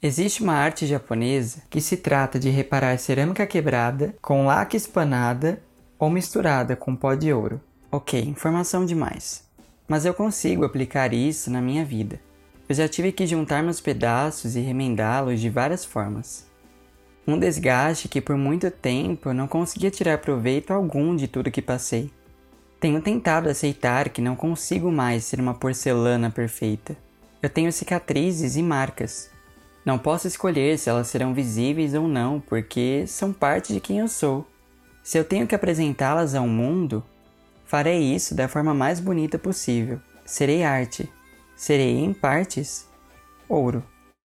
Existe uma arte japonesa que se trata de reparar cerâmica quebrada com laque espanada ou misturada com pó de ouro. Ok, informação demais. Mas eu consigo aplicar isso na minha vida. Eu já tive que juntar meus pedaços e remendá-los de várias formas. Um desgaste que por muito tempo eu não conseguia tirar proveito algum de tudo que passei. Tenho tentado aceitar que não consigo mais ser uma porcelana perfeita. Eu tenho cicatrizes e marcas não posso escolher se elas serão visíveis ou não, porque são parte de quem eu sou. Se eu tenho que apresentá-las ao mundo, farei isso da forma mais bonita possível. Serei arte. Serei, em partes, ouro.